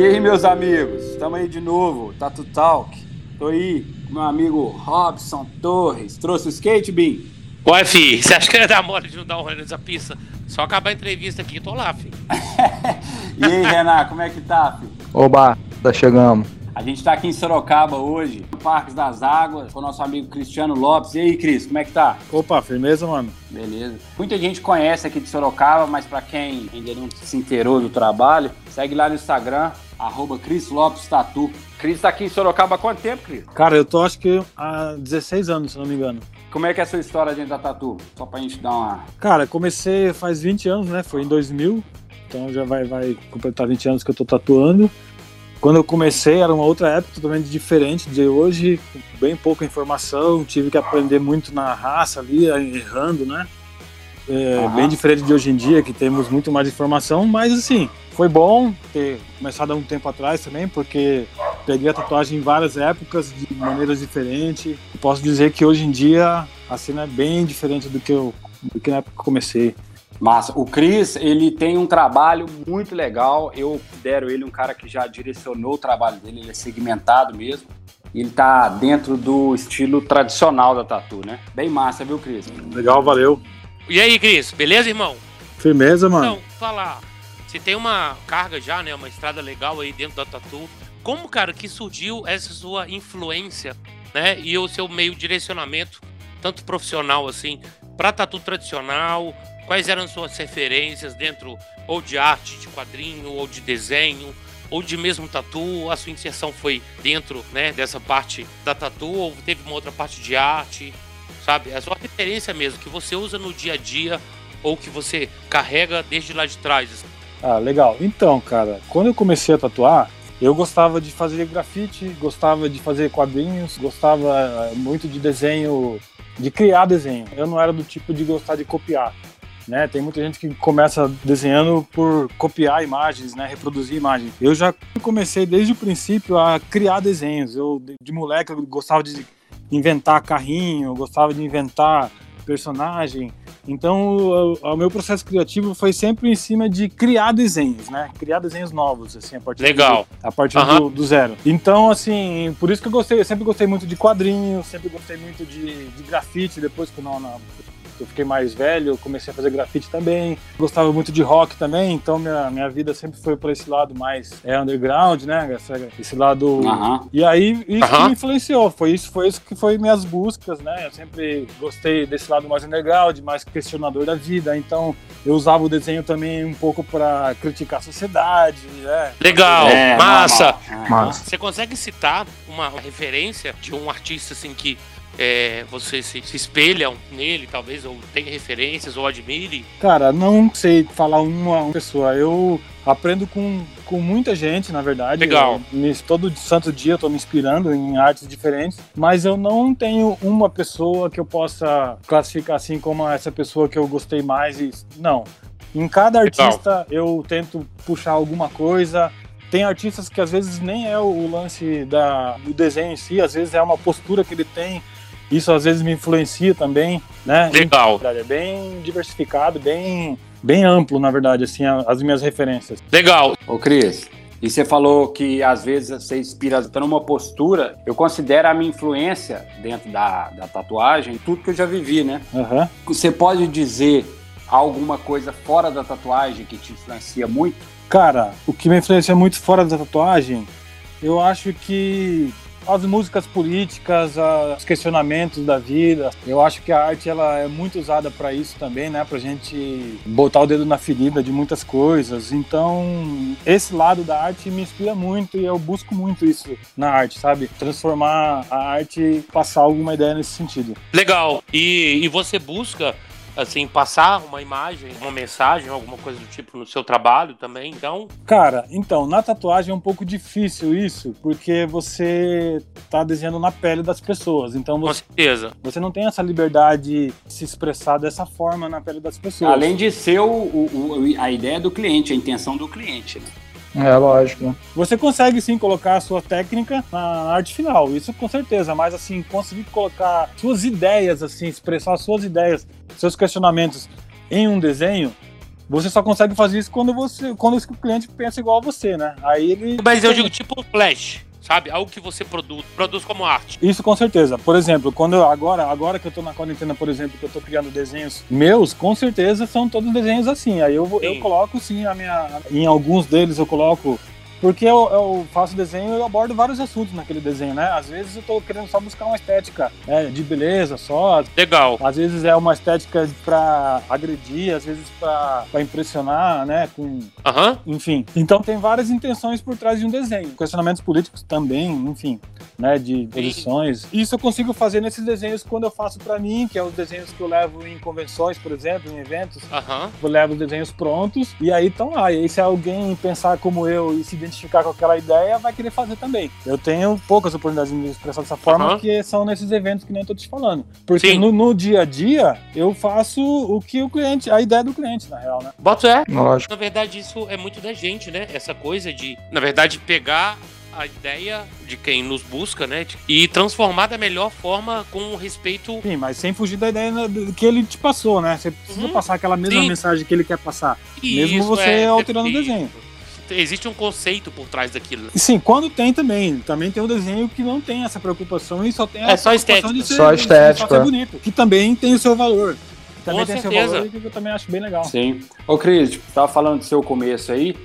E aí, meus amigos, estamos aí de novo, Tatu Talk. Tô aí com meu amigo Robson Torres. Trouxe o skate, Bim? Ué, fi, você acha que ia dar mole de não dar um rolê nessa pista? Só acabar a entrevista aqui, tô lá, fi. e aí, Renan, como é que tá, fi? Oba, tá chegando. A gente tá aqui em Sorocaba hoje, no Parques das Águas, com o nosso amigo Cristiano Lopes. E aí, Cris, como é que tá? Opa, firmeza, mano. Beleza. Muita gente conhece aqui de Sorocaba, mas para quem ainda não se inteirou do trabalho, segue lá no Instagram, arroba Cris Lopes Tatu. Cris tá aqui em Sorocaba há quanto tempo, Cris? Cara, eu tô acho que há 16 anos, se não me engano. Como é que é a sua história dentro da Tatu? Só pra gente dar uma... Cara, comecei faz 20 anos, né? Foi em 2000, então já vai, vai completar 20 anos que eu tô tatuando. Quando eu comecei era uma outra época totalmente diferente de hoje, bem pouca informação, tive que aprender muito na raça ali, errando, né? É, uhum. Bem diferente de hoje em dia, que temos muito mais informação, mas assim, foi bom ter começado há um tempo atrás também, porque peguei a tatuagem em várias épocas, de maneiras diferentes. Posso dizer que hoje em dia a cena é bem diferente do que, eu, do que na época que comecei. Massa. O Cris, ele tem um trabalho muito legal. Eu considero ele um cara que já direcionou o trabalho dele, ele é segmentado mesmo. Ele tá dentro do estilo tradicional da tatu, né? Bem massa, viu, Cris? Legal, valeu. E aí, Cris, beleza, irmão? Firmeza, mano. Então, falar. Você tem uma carga já, né? Uma estrada legal aí dentro da tatu. Como, cara, que surgiu essa sua influência, né? E o seu meio direcionamento, tanto profissional assim, pra tatu tradicional, Quais eram suas referências dentro ou de arte, de quadrinho, ou de desenho, ou de mesmo tatu? A sua inserção foi dentro né, dessa parte da tatu ou teve uma outra parte de arte? Sabe? A sua referência mesmo, que você usa no dia a dia ou que você carrega desde lá de trás. Ah, legal. Então, cara, quando eu comecei a tatuar, eu gostava de fazer grafite, gostava de fazer quadrinhos, gostava eh, muito de desenho, de criar desenho. Eu não era do tipo de gostar de copiar. Né? Tem muita gente que começa desenhando por copiar imagens, né? reproduzir imagens. Eu já comecei desde o princípio a criar desenhos. Eu, de moleque, eu gostava de inventar carrinho, gostava de inventar personagem. Então, o, o, meu processo criativo foi sempre em cima de criar desenhos, né? Criar desenhos novos, assim, a partir, Legal. Do, a partir uhum. do, do, zero. Então, assim, por isso que eu gostei, eu sempre gostei muito de quadrinhos, sempre gostei muito de, de grafite, depois que não, não eu fiquei mais velho, comecei a fazer grafite também. Gostava muito de rock também, então minha, minha vida sempre foi por esse lado mais é, underground, né? Esse, esse lado. E aí isso me influenciou. Foi isso, foi isso que foi minhas buscas, né? Eu sempre gostei desse lado mais underground, mais questionador da vida. Então eu usava o desenho também um pouco para criticar a sociedade. Né? Legal, é, massa. massa. Você consegue citar uma referência de um artista assim que é, você se, se espelha nele, talvez, ou tem referências, ou admire? Cara, não sei falar uma pessoa. Eu aprendo com, com muita gente, na verdade. Legal. Eu, todo santo dia eu tô me inspirando em artes diferentes, mas eu não tenho uma pessoa que eu possa classificar assim como essa pessoa que eu gostei mais. E, não. Em cada artista Legal. eu tento puxar alguma coisa, tem artistas que às vezes nem é o lance da, do desenho em si, às vezes é uma postura que ele tem, isso às vezes me influencia também, né? Legal. É bem diversificado, bem, bem amplo, na verdade, assim, as minhas referências. Legal. Ô, Cris, e você falou que às vezes você inspira por uma postura. Eu considero a minha influência dentro da, da tatuagem tudo que eu já vivi, né? Uhum. Você pode dizer alguma coisa fora da tatuagem que te influencia muito? Cara, o que me influencia muito fora da tatuagem, eu acho que as músicas políticas, os questionamentos da vida. Eu acho que a arte ela é muito usada para isso também, né? Pra gente botar o dedo na ferida de muitas coisas. Então, esse lado da arte me inspira muito e eu busco muito isso na arte, sabe? Transformar a arte passar alguma ideia nesse sentido. Legal. E, e você busca assim, passar uma imagem, uma mensagem, alguma coisa do tipo no seu trabalho também, então? Cara, então, na tatuagem é um pouco difícil isso, porque você tá desenhando na pele das pessoas, então você, Com certeza. você não tem essa liberdade de se expressar dessa forma na pele das pessoas. Além de ser o, o, a ideia do cliente, a intenção do cliente, né? É, lógico. Você consegue sim colocar a sua técnica na arte final, isso com certeza, mas assim, conseguir colocar suas ideias, assim, expressar suas ideias, seus questionamentos em um desenho, você só consegue fazer isso quando você quando o cliente pensa igual a você, né? Aí ele. Mas eu digo tipo um flash. Sabe? Algo que você produz, produz como arte. Isso com certeza. Por exemplo, quando eu, agora, agora que eu tô na quarentena, por exemplo, que eu tô criando desenhos meus, com certeza são todos desenhos assim. Aí eu, eu coloco sim a minha. Em alguns deles eu coloco porque eu, eu, faço desenho e eu abordo vários assuntos naquele desenho, né? Às vezes eu tô querendo só buscar uma estética né, de beleza só. Legal. Às vezes é uma estética pra agredir, às vezes pra, pra impressionar, né? Com... Uhum. Enfim. Então tem várias intenções por trás de um desenho. Questionamentos políticos também, enfim, né? De posições. Isso eu consigo fazer nesses desenhos quando eu faço pra mim, que é os desenhos que eu levo em convenções, por exemplo, em eventos. Uhum. Eu levo os desenhos prontos e aí estão lá. E aí se alguém pensar como eu e se identificar com aquela ideia, vai querer fazer também. Eu tenho poucas oportunidades de me expressar dessa forma, Uhum. que são nesses eventos que nem eu tô te falando. Porque no, no dia a dia, eu faço o que o cliente, a ideia do cliente, na real, né? Bota é. Lógico. Na verdade, isso é muito da gente, né? Essa coisa de, na verdade, pegar a ideia de quem nos busca, né? E transformar da melhor forma com respeito. Sim, mas sem fugir da ideia que ele te passou, né? Você precisa Uhum. passar aquela mesma Sim. mensagem que ele quer passar. E mesmo você é alterando o desenho. Existe um conceito por trás daquilo. né? Sim, quando tem também. Também tem um desenho que não tem essa preocupação e só tem É a só preocupação estética. de ser, Só de estética. ser bonito. Que também tem o seu valor. Também Com tem certeza. seu valor e que eu também acho bem legal. Sim. Ô, Cris, tava falando do seu começo aí.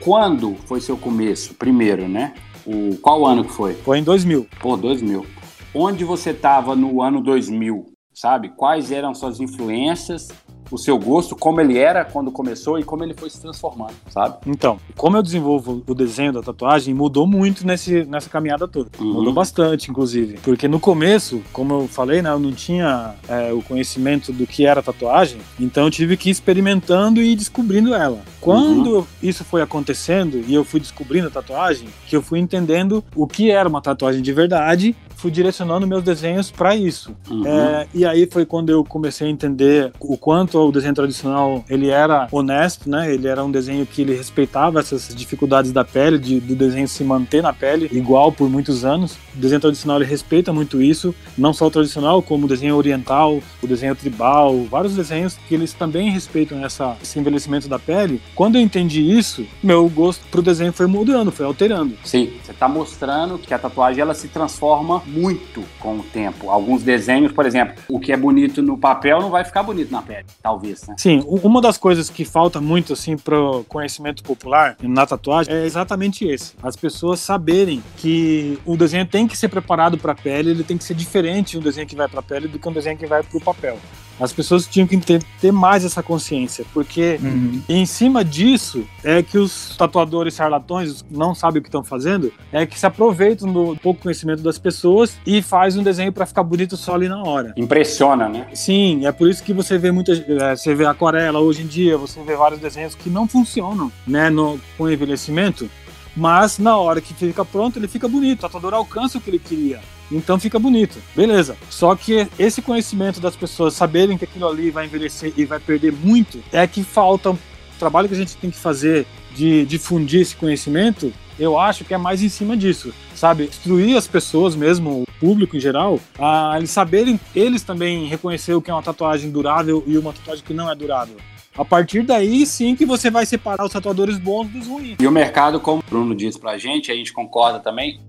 Quando foi seu começo? Primeiro, né? O, qual ano que foi? Foi em 2000. Pô, 2000. Onde você tava no ano 2000? Sabe? Quais eram suas influências, o seu gosto, como ele era quando começou e como ele foi se transformando, sabe? Então, como eu desenvolvo o desenho da tatuagem, mudou muito nesse, nessa caminhada toda. Uhum. Mudou bastante, inclusive. Porque no começo, como eu falei, né, eu não tinha é, o conhecimento do que era tatuagem, então eu tive que ir experimentando e ir descobrindo ela. Quando isso foi acontecendo e eu fui descobrindo a tatuagem, que eu fui entendendo o que era uma tatuagem de verdade, fui direcionando meus desenhos para isso. Uhum. É, e aí foi quando eu comecei a entender o quanto o desenho tradicional ele era honesto, né? Ele era um desenho que ele respeitava essas dificuldades da pele, de, do desenho se manter na pele igual por muitos anos. O desenho tradicional ele respeita muito isso, não só o tradicional, como o desenho oriental, o desenho tribal, vários desenhos que eles também respeitam essa, esse envelhecimento da pele. Quando eu entendi isso, meu gosto pro desenho foi mudando, foi alterando. Sim, você está mostrando que a tatuagem ela se transforma muito com o tempo. Alguns desenhos, por exemplo, o que é bonito no papel não vai ficar bonito na pele, talvez, né? Sim, uma das coisas que falta muito assim pro conhecimento popular na tatuagem é exatamente esse. As pessoas saberem que o desenho tem que ser preparado para a pele, ele tem que ser diferente um desenho que vai para a pele do que um desenho que vai para o papel. As pessoas tinham que ter, ter mais essa consciência, porque Uhum. em cima disso é que os tatuadores charlatões não sabem o que estão fazendo, é que se aproveitam do pouco conhecimento das pessoas e faz um desenho para ficar bonito só ali na hora. Impressiona, né? Sim, é por isso que você vê muita, é, você vê aquarela hoje em dia, você vê vários desenhos que não funcionam, né, no, com envelhecimento, mas na hora que fica pronto ele fica bonito, o tatuador alcança o que ele queria, então fica bonito, beleza. Só que esse conhecimento das pessoas saberem que aquilo ali vai envelhecer e vai perder muito, é que falta o trabalho que a gente tem que fazer de difundir esse conhecimento. Eu acho que é mais em cima disso, sabe? Instruir as pessoas mesmo, o público em geral, a eles saberem, eles também reconhecer o que é uma tatuagem durável e uma tatuagem que não é durável. A partir daí, sim, que você vai separar os tatuadores bons dos ruins. E o mercado, como o Bruno disse pra gente, a gente concorda também,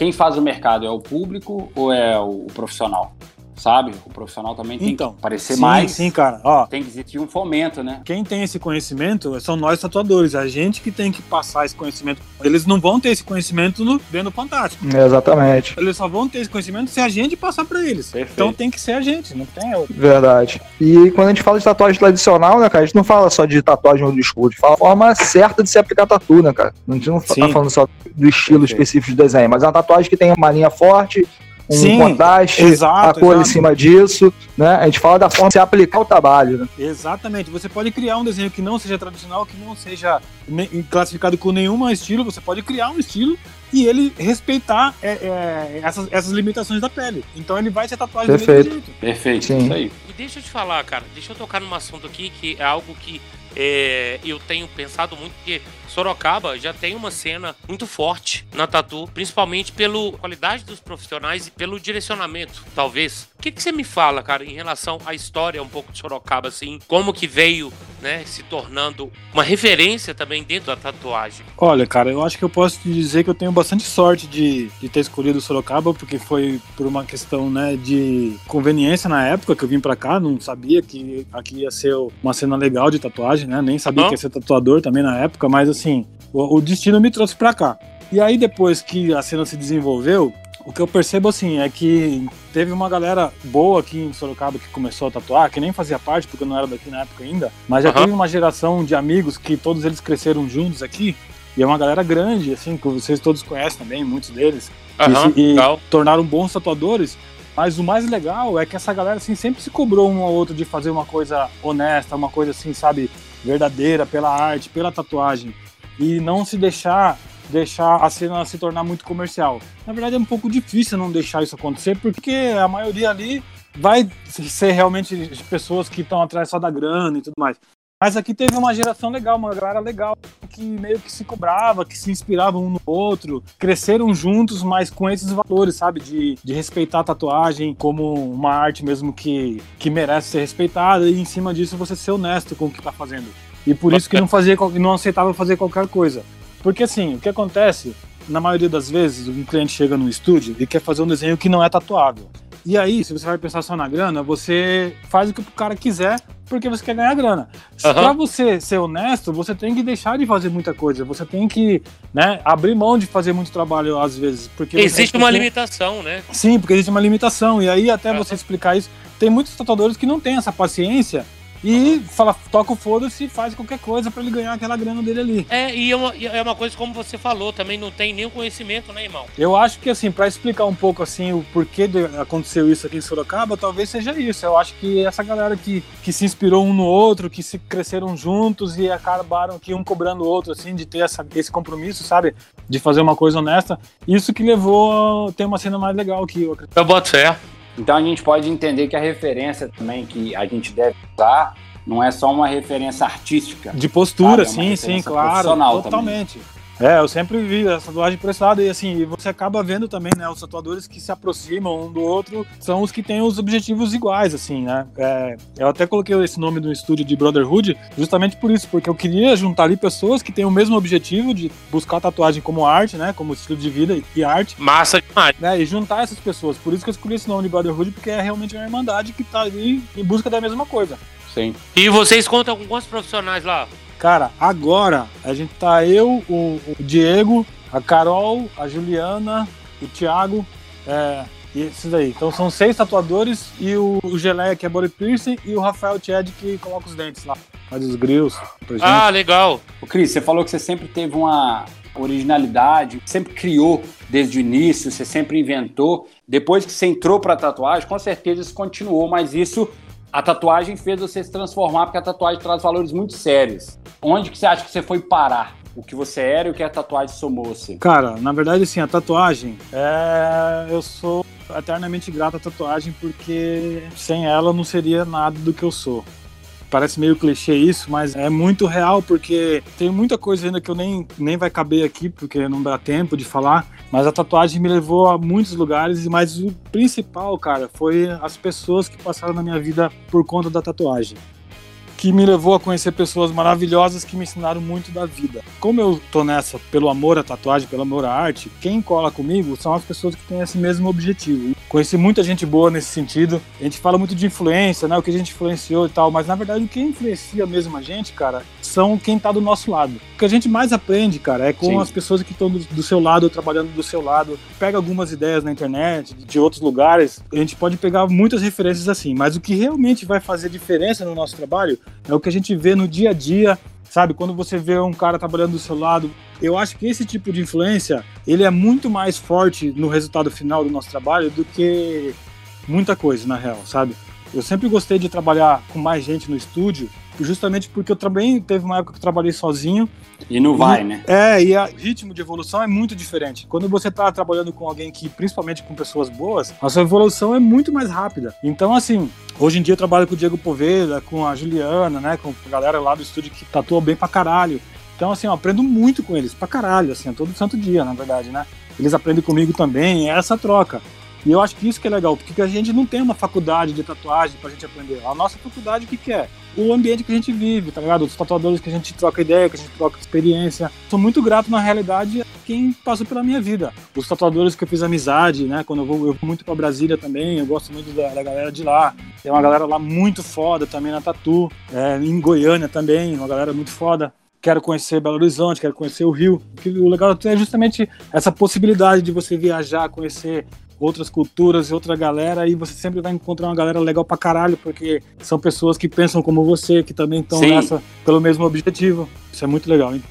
quem faz o mercado é o público ou é o profissional? Sabe? O profissional também tem Então, que aparecer sim, mais. sim, cara. Ó, Tem que existir um fomento, né? quem tem esse conhecimento são nós tatuadores, a gente que tem que passar esse conhecimento. Eles não vão ter esse conhecimento no, dentro do Fantástico. Exatamente. Eles só vão ter esse conhecimento se a gente passar pra eles. Perfeito. Então tem que ser a gente, não tem outro. Verdade. E quando a gente fala de tatuagem tradicional, né, cara, a gente não fala só de tatuagem ou de escudo, a gente fala a forma certa de se aplicar tatu, né, cara? A gente não Sim. tá falando só do estilo Perfeito. específico de desenho, mas é uma tatuagem que tem uma linha forte, um Sim, contraste, exato, a cor em exato. cima disso, né? A gente fala da forma de se aplicar o trabalho, né? Exatamente. Você pode criar um desenho que não seja tradicional, que não seja classificado com nenhum estilo. Você pode criar um estilo e ele respeitar é, é, essas, essas limitações da pele. Então ele vai ser tatuagem do Perfeito. mesmo jeito. Perfeito, Sim. isso aí. E deixa eu te falar, cara, deixa eu tocar num assunto aqui que é algo que é, eu tenho pensado muito, porque Sorocaba já tem uma cena muito forte na tatu, principalmente pela qualidade dos profissionais e pelo direcionamento, talvez. O que, que você me fala, cara, em relação à história um pouco de Sorocaba, assim? Como que veio né, se tornando uma referência também dentro da tatuagem? Olha, cara, eu acho que eu posso te dizer que eu tenho bastante sorte de, de ter escolhido Sorocaba, porque foi por uma questão, né, de conveniência na época que eu vim para cá, não sabia que aqui ia ser uma cena legal de tatuagem, né, nem sabia uhum. que ia ser tatuador também na época, mas assim, o, o destino me trouxe para cá. E aí depois que a cena se desenvolveu, o que eu percebo assim é que teve uma galera boa aqui em Sorocaba que começou a tatuar, que nem fazia parte, porque eu não era daqui na época ainda, mas já uhum. teve uma geração de amigos que todos eles cresceram juntos aqui. E é uma galera grande, assim, que vocês todos conhecem também, muitos deles. Uhum, e, e tornaram bons tatuadores. Mas o mais legal é que essa galera assim sempre se cobrou um ao outro de fazer uma coisa honesta, uma coisa assim, sabe, verdadeira pela arte, pela tatuagem e não se deixar deixar a cena se tornar muito comercial. Na verdade é um pouco difícil não deixar isso acontecer, porque a maioria ali vai ser realmente pessoas que estão atrás só da grana e tudo mais. Mas aqui teve uma geração legal, uma galera legal, que meio que se cobrava, que se inspirava um no outro, cresceram juntos, mas com esses valores, sabe? De, de respeitar a tatuagem como uma arte mesmo que, que merece ser respeitada, e em cima disso você ser honesto com o que tá fazendo. E por isso que não fazia, não aceitava fazer qualquer coisa. Porque assim, o que acontece, na maioria das vezes, um cliente chega no estúdio e quer fazer um desenho que não é tatuável. E aí, se você vai pensar só na grana, você faz o que o cara quiser porque você quer ganhar grana. Uhum. Pra você ser honesto, você tem que deixar de fazer muita coisa. Você tem que né, abrir mão de fazer muito trabalho às vezes. Porque existe uma limitação, né? Sim, porque existe uma limitação. E aí, até uhum. você explicar isso, tem muitos tatuadores que não têm essa paciência e fala, toca o foda-se e faz qualquer coisa para ele ganhar aquela grana dele ali. É, e é uma, é uma coisa como você falou, também não tem nenhum conhecimento, né, irmão? Eu acho que, assim, para explicar um pouco, assim, o porquê de, aconteceu isso aqui em Sorocaba, talvez seja isso. Eu acho que essa galera que, que se inspirou um no outro, que se cresceram juntos e acabaram que um cobrando o outro, assim, de ter essa, esse compromisso, sabe? De fazer uma coisa honesta. Isso que levou a ter uma cena mais legal aqui, eu acredito. Eu boto fé. Então a gente pode entender que a referência também que a gente deve usar não é só uma referência artística. De postura, sabe? é sim, sim, claro. Totalmente. Também. É, eu sempre vi essa tatuagem por esse lado e assim, você acaba vendo também, né, os tatuadores que se aproximam um do outro são os que têm os objetivos iguais, assim, né. É, eu até coloquei esse nome no estúdio de Brotherhood justamente por isso, porque eu queria juntar ali pessoas que têm o mesmo objetivo de buscar tatuagem como arte, né, como estilo de vida e arte. Massa demais. Né, e juntar essas pessoas. Por isso que eu escolhi esse nome de Brotherhood, porque é realmente uma irmandade que tá ali em busca da mesma coisa. Sim. E vocês contam com quantos profissionais lá? Cara, agora a gente tá eu, o, o Diego, a Carol, a Juliana, o Thiago, é, e esses aí. Então são seis tatuadores e o, o Geleia, que é body piercing, e o Rafael Chad, que coloca os dentes lá, faz os grills. Ah, legal. O Cris, você falou que você sempre teve uma originalidade, sempre criou desde o início, você sempre inventou. Depois que você entrou para tatuagem, com certeza isso continuou, mas isso a tatuagem fez você se transformar, porque a tatuagem traz valores muito sérios. Onde que você acha que você foi parar? O que você era e o que a tatuagem somou você? Cara, na verdade, assim, a tatuagem, é... eu sou eternamente grato à tatuagem porque sem ela não seria nada do que eu sou. Parece meio clichê isso, mas é muito real porque tem muita coisa ainda que eu nem, nem vai caber aqui porque não dá tempo de falar. Mas a tatuagem me levou a muitos lugares, mas o principal, cara, foi as pessoas que passaram na minha vida por conta da tatuagem que me levou a conhecer pessoas maravilhosas que me ensinaram muito da vida. Como eu tô nessa pelo amor à tatuagem, pelo amor à arte, quem cola comigo são as pessoas que têm esse mesmo objetivo. Conheci muita gente boa nesse sentido. A gente fala muito de influência, né? O que a gente influenciou e tal, mas na verdade o que influencia mesmo a gente, cara, são quem tá do nosso lado. O que a gente mais aprende, cara, é com Sim. as pessoas que estão do, do, seu lado, trabalhando do seu lado. Pega algumas ideias na internet, de outros lugares, a gente pode pegar muitas referências assim, mas o que realmente vai fazer diferença no nosso trabalho é o que a gente vê no dia a dia, sabe? Quando você vê um cara trabalhando do seu lado, eu acho que esse tipo de influência, ele é muito mais forte no resultado final do nosso trabalho do que muita coisa, na real, sabe? Eu sempre gostei de trabalhar com mais gente no estúdio, justamente porque eu também teve uma época que eu trabalhei sozinho. E não vai, né? É, e o ritmo de evolução é muito diferente. Quando você está trabalhando com alguém que, principalmente com pessoas boas, a sua evolução é muito mais rápida. Então, assim, hoje em dia eu trabalho com o Diego Poveda, com a Juliana, né, com a galera lá do estúdio que tatua bem pra caralho. Então, assim, eu aprendo muito com eles, pra caralho, assim, todo santo dia, na verdade, né? Eles aprendem comigo também, é essa troca. E eu acho que isso que é legal, porque a gente não tem uma faculdade de tatuagem pra gente aprender. A nossa faculdade, o que, que é? O ambiente que a gente vive, tá ligado? Os tatuadores que a gente troca ideia, que a gente troca experiência. Sou muito grato, na realidade, a quem passou pela minha vida. Os tatuadores que eu fiz amizade, né? Quando eu vou, eu vou muito pra Brasília também, eu gosto muito da, da galera de lá. Tem uma galera lá muito foda também na Tatu. É, em Goiânia também, uma galera muito foda quero conhecer Belo Horizonte, quero conhecer o Rio. O legal é justamente essa possibilidade de você viajar, conhecer outras culturas e outra galera, e você sempre vai encontrar uma galera legal pra caralho, porque são pessoas que pensam como você, que também estão nessa pelo mesmo objetivo. Isso é muito legal, hein?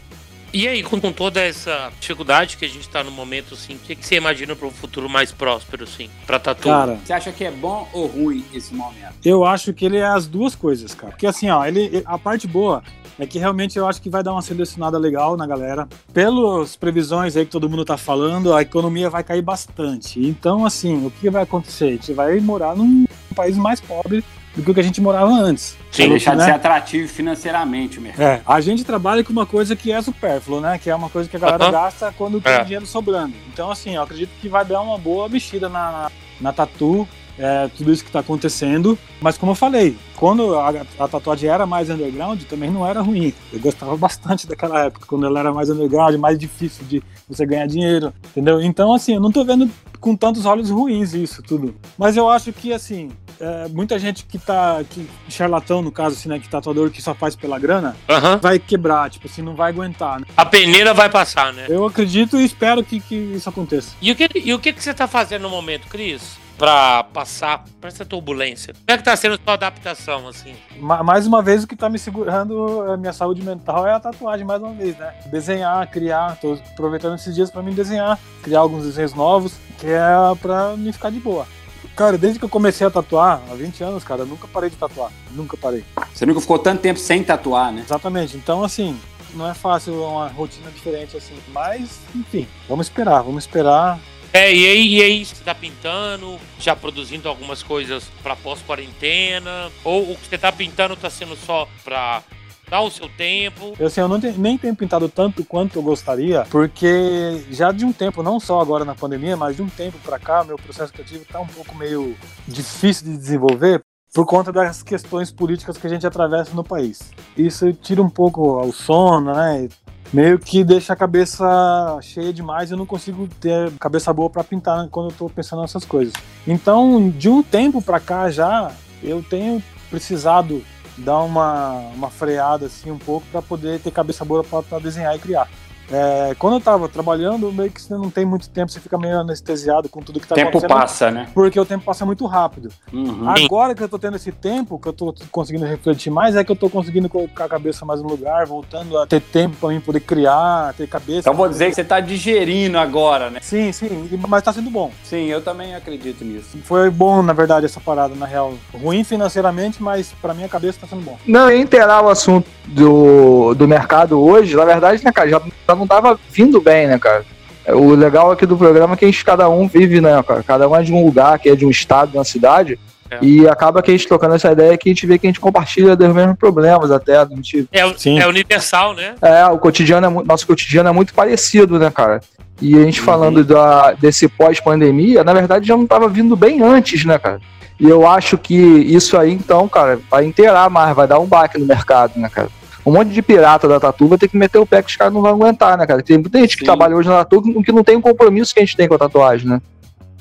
E aí, com, com toda essa dificuldade que a gente tá no momento, assim, o que, que você imagina para um futuro mais próspero, assim, pra Tatu? Cara, você acha que é bom ou ruim esse momento? Eu acho que ele é as duas coisas, cara. Porque assim, ó, ele, a parte boa é que realmente eu acho que vai dar uma selecionada legal na galera. Pelas previsões aí que todo mundo tá falando, a economia vai cair bastante. Então, assim, o que vai acontecer? A gente vai morar num país mais pobre do que o que a gente morava antes. Sim, deixar né? de ser atrativo financeiramente mesmo. É, a gente trabalha com uma coisa que é supérfluo, né? Que é uma coisa que a galera uh -huh. gasta quando tem é. dinheiro sobrando. Então, assim, eu acredito que vai dar uma boa mexida na, na, na tatu é, tudo isso que está acontecendo. Mas como eu falei, quando a, a, tatuagem era mais underground, também não era ruim. Eu gostava bastante daquela época, quando ela era mais underground, mais difícil de você ganhar dinheiro, entendeu? Então, assim, eu não estou vendo com tantos olhos ruins isso tudo. Mas eu acho que, assim, é, muita gente que tá. Que, charlatão, no caso, assim, né? Que tatuador que só faz pela grana, uhum. vai quebrar, tipo assim, não vai aguentar. Né? A peneira vai passar, né? Eu acredito e espero que, que isso aconteça. E o que, e o que, que você tá fazendo no momento, Cris? Pra passar por essa turbulência. Como é que tá sendo a sua adaptação, assim? Mais uma vez, o que tá me segurando a minha saúde mental é a tatuagem, mais uma vez, né? Desenhar, criar. Tô aproveitando esses dias para mim desenhar, criar alguns desenhos novos, que é pra me ficar de boa. Cara, desde que eu comecei a tatuar, há 20 anos, cara, eu nunca parei de tatuar. Nunca parei. Você nunca ficou tanto tempo sem tatuar, né? Exatamente. Então, assim, não é fácil uma rotina diferente assim. Mas, enfim, vamos esperar, vamos esperar. É, e aí, e aí você tá pintando, já produzindo algumas coisas para pós-quarentena? Ou o que você tá pintando tá sendo só pra Dá o seu tempo. Eu, assim, eu não tenho, nem tenho pintado tanto quanto eu gostaria, porque já de um tempo, não só agora na pandemia, mas de um tempo para cá, meu processo criativo tá um pouco meio difícil de desenvolver por conta das questões políticas que a gente atravessa no país. Isso tira um pouco o sono, né? Meio que deixa a cabeça cheia demais eu não consigo ter cabeça boa para pintar quando eu tô pensando nessas coisas. Então, de um tempo para cá já, eu tenho precisado dar uma, uma freada assim um pouco para poder ter cabeça boa para desenhar e criar. É, quando eu tava trabalhando, meio que você não tem muito tempo, você fica meio anestesiado com tudo que tá tempo acontecendo. tempo passa, né? Porque o tempo passa muito rápido. Uhum. Agora que eu tô tendo esse tempo, que eu tô conseguindo refletir mais, é que eu tô conseguindo colocar a cabeça mais no lugar, voltando a ter tempo pra mim poder criar, ter cabeça. Então vou dizer que você tá digerindo agora, né? Sim, sim, mas tá sendo bom. Sim, eu também acredito nisso. Foi bom, na verdade, essa parada, na real. Ruim financeiramente, mas pra minha cabeça tá sendo bom. Não, inteirar o assunto do, do mercado hoje, na verdade, né, cara, já, já não tava vindo bem, né, cara? O legal aqui do programa é que a gente, cada um vive, né, cara? Cada um é de um lugar, que é de um estado, de uma cidade. É. E acaba que a gente trocando essa ideia que a gente vê que a gente compartilha dos mesmos problemas até. A gente... é, é universal, né? É, o cotidiano é, nosso cotidiano é muito parecido, né, cara? E a gente uhum. falando da, desse pós-pandemia, na verdade já não estava vindo bem antes, né, cara? E eu acho que isso aí, então, cara, vai inteirar mais, vai dar um baque no mercado, né, cara? Um monte de pirata da Tatu vai ter que meter o pé que os caras não vão aguentar, né, cara? Tem muita gente Sim. que trabalha hoje na Tatu que não tem o compromisso que a gente tem com a tatuagem, né?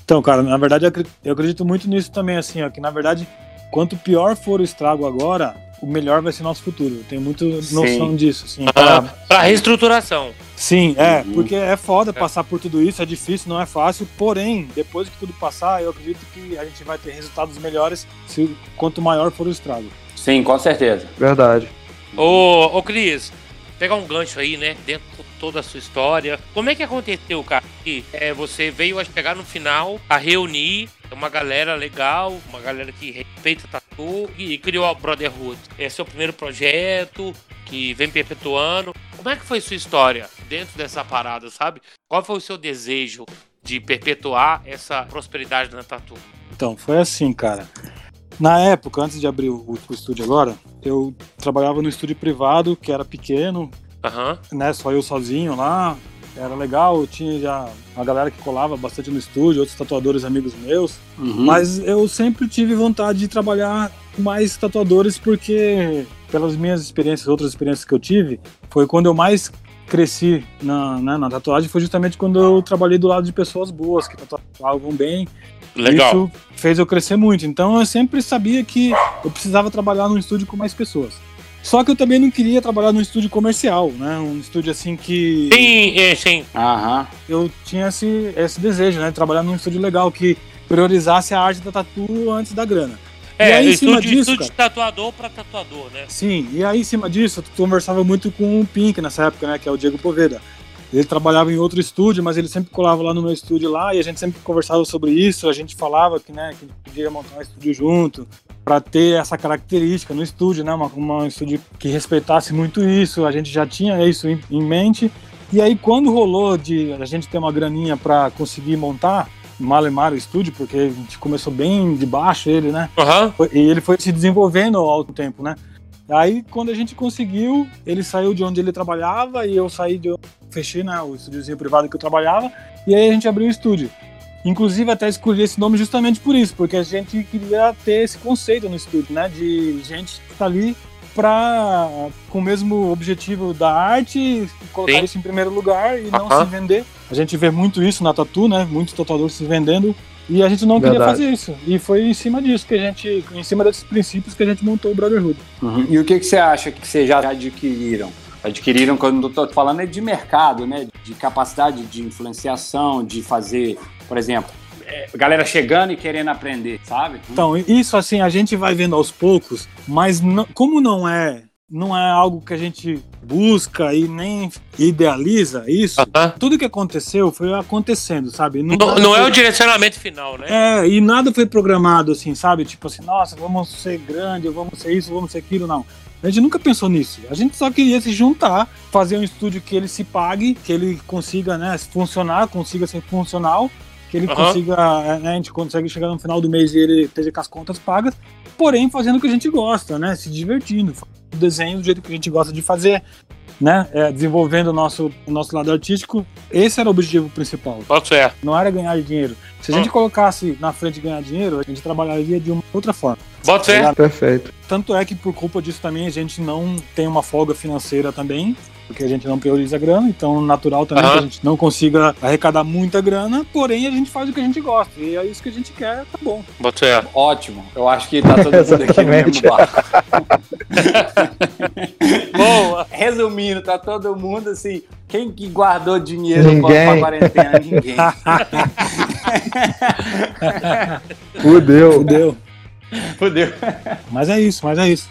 Então, cara, na verdade eu acredito muito nisso também, assim, ó, que na verdade, quanto pior for o estrago agora, o melhor vai ser nosso futuro. Eu tenho muita noção Sim. disso, assim. Pra... pra reestruturação. Sim, é, uhum. porque é foda é. passar por tudo isso, é difícil, não é fácil, porém, depois que tudo passar, eu acredito que a gente vai ter resultados melhores se, quanto maior for o estrago. Sim, com certeza. Verdade. Ô, ô Cris, pegar um gancho aí, né? Dentro de toda a sua história. Como é que aconteceu, cara? Que é, você veio a chegar no final, a reunir uma galera legal, uma galera que respeita tatu e criou a Brotherhood. É seu primeiro projeto que vem perpetuando. Como é que foi sua história dentro dessa parada, sabe? Qual foi o seu desejo de perpetuar essa prosperidade na tatu? Então, foi assim, cara. Na época, antes de abrir o, o estúdio agora, eu trabalhava no estúdio privado, que era pequeno, uhum. né? Só eu sozinho lá. era legal, tinha já uma galera que colava bastante no estúdio, outros tatuadores amigos meus, Uhum. mas eu sempre tive vontade de trabalhar com mais tatuadores porque, pelas minhas experiências, outras experiências que eu tive, foi quando eu mais cresci na, né, na tatuagem, foi justamente quando eu trabalhei do lado de pessoas boas, que tatuavam bem, Legal. isso fez eu crescer muito. Então eu sempre sabia que eu precisava trabalhar num estúdio com mais pessoas. Só que eu também não queria trabalhar num estúdio comercial, né? Um estúdio assim que Sim, é, sim. Aham. eu tinha esse, esse desejo, né? De trabalhar num estúdio legal que priorizasse a arte da tatu antes da grana. E É, aí, em cima estúdio, disso, estúdio de tatuador pra tatuador, né? Sim, e aí em cima disso, eu conversava muito com o Pink nessa época, né? Que é o Diego Poveda. Ele trabalhava em outro estúdio, mas ele sempre colava lá no meu estúdio lá e a gente sempre conversava sobre isso. A gente falava que, né, que podia montar um estúdio junto para ter essa característica no estúdio, né? Uma, uma- um estúdio que respeitasse muito isso. A gente já tinha isso em, em mente. E aí quando rolou de a gente ter uma graninha para conseguir montar Malemar o estúdio, porque a gente começou bem de baixo ele, né? Foi- E ele foi se desenvolvendo ao tempo, né? Aí, quando a gente conseguiu, ele saiu de onde ele trabalhava e eu saí de fechei, né, o estúdiozinho privado que eu trabalhava, e aí a gente abriu o estúdio. Inclusive, até escolhi esse nome justamente por isso, porque a gente queria ter esse conceito no estúdio, né, de gente que tá ali pra, com o mesmo objetivo da arte, colocar Sim. isso em primeiro lugar e não Aham. se vender. A gente vê muito isso na tatu, né, muitos tatuadores se vendendo, e a gente não queria Verdade. fazer isso. E foi em cima disso que a gente, em cima desses princípios que a gente montou o Brotherhood. Uhum. E o que, que você acha que vocês já adquiriram? Adquiriram, quando eu tô falando, é de mercado, né? De capacidade de influenciação, de fazer, por exemplo, é, galera chegando e querendo aprender, sabe? Então, isso assim a gente vai vendo aos poucos, mas não- como não é, não é algo que a gente busca e nem idealiza isso, tudo que aconteceu foi acontecendo, sabe? Não, nada não é foi- o direcionamento final, né? É, e nada foi programado assim, sabe? Tipo assim, nossa, vamos ser grande, vamos ser isso, vamos ser aquilo, não. A gente nunca pensou nisso. A gente só queria se juntar, fazer um estúdio que ele se pague, que ele consiga, né, funcionar, consiga ser funcional, que ele Aham. consiga, é, né, a gente consegue chegar no final do mês e ele esteja com as contas pagas, porém fazendo o que a gente gosta, né, se divertindo, fazendo o desenho do jeito que a gente gosta de fazer, né, é, desenvolvendo o nosso, o nosso lado artístico. Esse era o objetivo principal Pode ser. não era ganhar dinheiro. Se a gente colocasse na frente ganhar dinheiro, a gente trabalharia de uma outra forma. Pode ser. Perfeito. Tanto é que por culpa disso também a gente não tem uma folga financeira também, porque a gente não prioriza a grana, então natural também Aham. que a gente não consiga arrecadar muita grana, porém a gente faz o que a gente gosta. E é isso que a gente quer, tá bom. Pode ser. Ótimo. Eu acho que tá todo mundo aqui no mesmo barco. Boa. Resumindo, tá todo mundo assim. Quem que guardou dinheiro Ninguém. pra quarentena? Ninguém. Fudeu. Fudeu. Fudeu. mas é isso, mas é isso.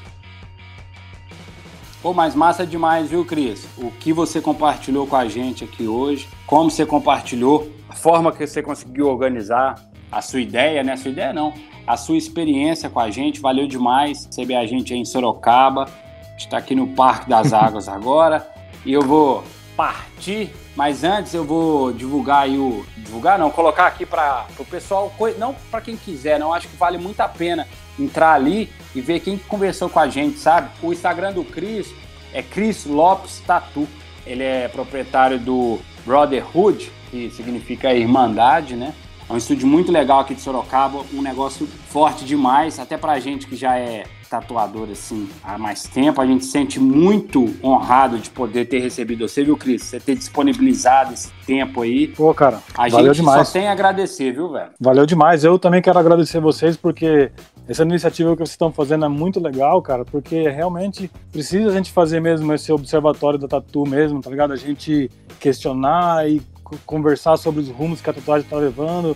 Pô, mas massa demais, viu, Cris? O que você compartilhou com a gente aqui hoje, como você compartilhou, a forma que você conseguiu organizar, a sua ideia, né? A sua ideia não, a sua experiência com a gente, valeu demais receber a gente aí em Sorocaba. A gente tá aqui no Parque das Águas agora e eu vou partir, mas antes eu vou divulgar aí o. Divulgar não, colocar aqui para o pessoal, não para quem quiser, não, acho que vale muito a pena entrar ali e ver quem que conversou com a gente, sabe? O Instagram do Cris é Cris Lopes Tatu. Ele é proprietário do Brotherhood, que significa Irmandade, né? É um estúdio muito legal aqui de Sorocaba, um negócio forte demais, até pra gente que já é tatuador assim há mais tempo, a gente se sente muito honrado de poder ter recebido você, viu, Cris? Você ter disponibilizado esse tempo aí. Pô, cara, A valeu gente demais. só tem a agradecer, viu, velho? Valeu demais. Eu também quero agradecer vocês porque essa iniciativa que vocês estão fazendo é muito legal, cara, porque realmente precisa a gente fazer mesmo esse observatório da tatu mesmo, tá ligado? A gente questionar e co- conversar sobre os rumos que a tatuagem está levando.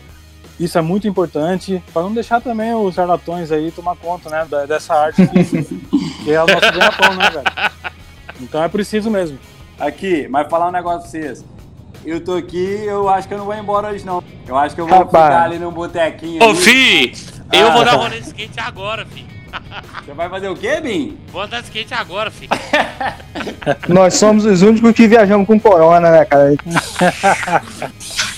Isso é muito importante para não deixar também os charlatões aí tomar conta, né, dessa arte que, que é o nosso ganha-pão, né, velho? Então é preciso mesmo. Aqui, mas falar um negócio pra vocês. Eu tô aqui, eu acho que eu não vou embora hoje, não. Eu acho que eu vou Rapaz. ficar ali no botequinho. Ô, ali. Eu Ah. vou dar rolê de skate agora, fi. Você vai fazer o quê, Bim? Vou andar de skate agora, fi. Nós somos os únicos que viajamos com corona, né, cara?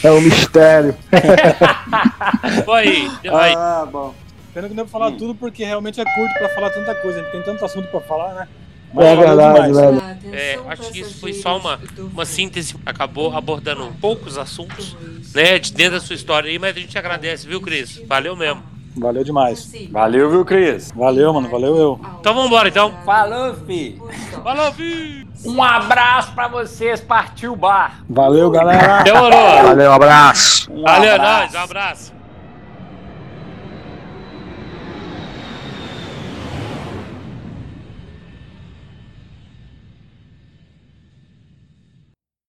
É um mistério. Vou aí. Ah, bom. Pena que não deu pra falar Hum. tudo porque realmente é curto pra falar tanta coisa. A gente tem tanto assunto pra falar, né? Mas É verdade, velho. É, acho que isso foi só uma, uma síntese, acabou abordando poucos assuntos, né, de dentro da sua história aí, mas a gente agradece, viu, Cris? Valeu mesmo. Valeu demais. Valeu, viu, Cris? Valeu, mano. Valeu eu. Então vamos embora, então. Falou, fi. Falou, filho! Um abraço pra vocês, partiu o bar. Valeu, galera. Demorou! Valeu, abraço. Um Valeu, abraço. nós, um abraço.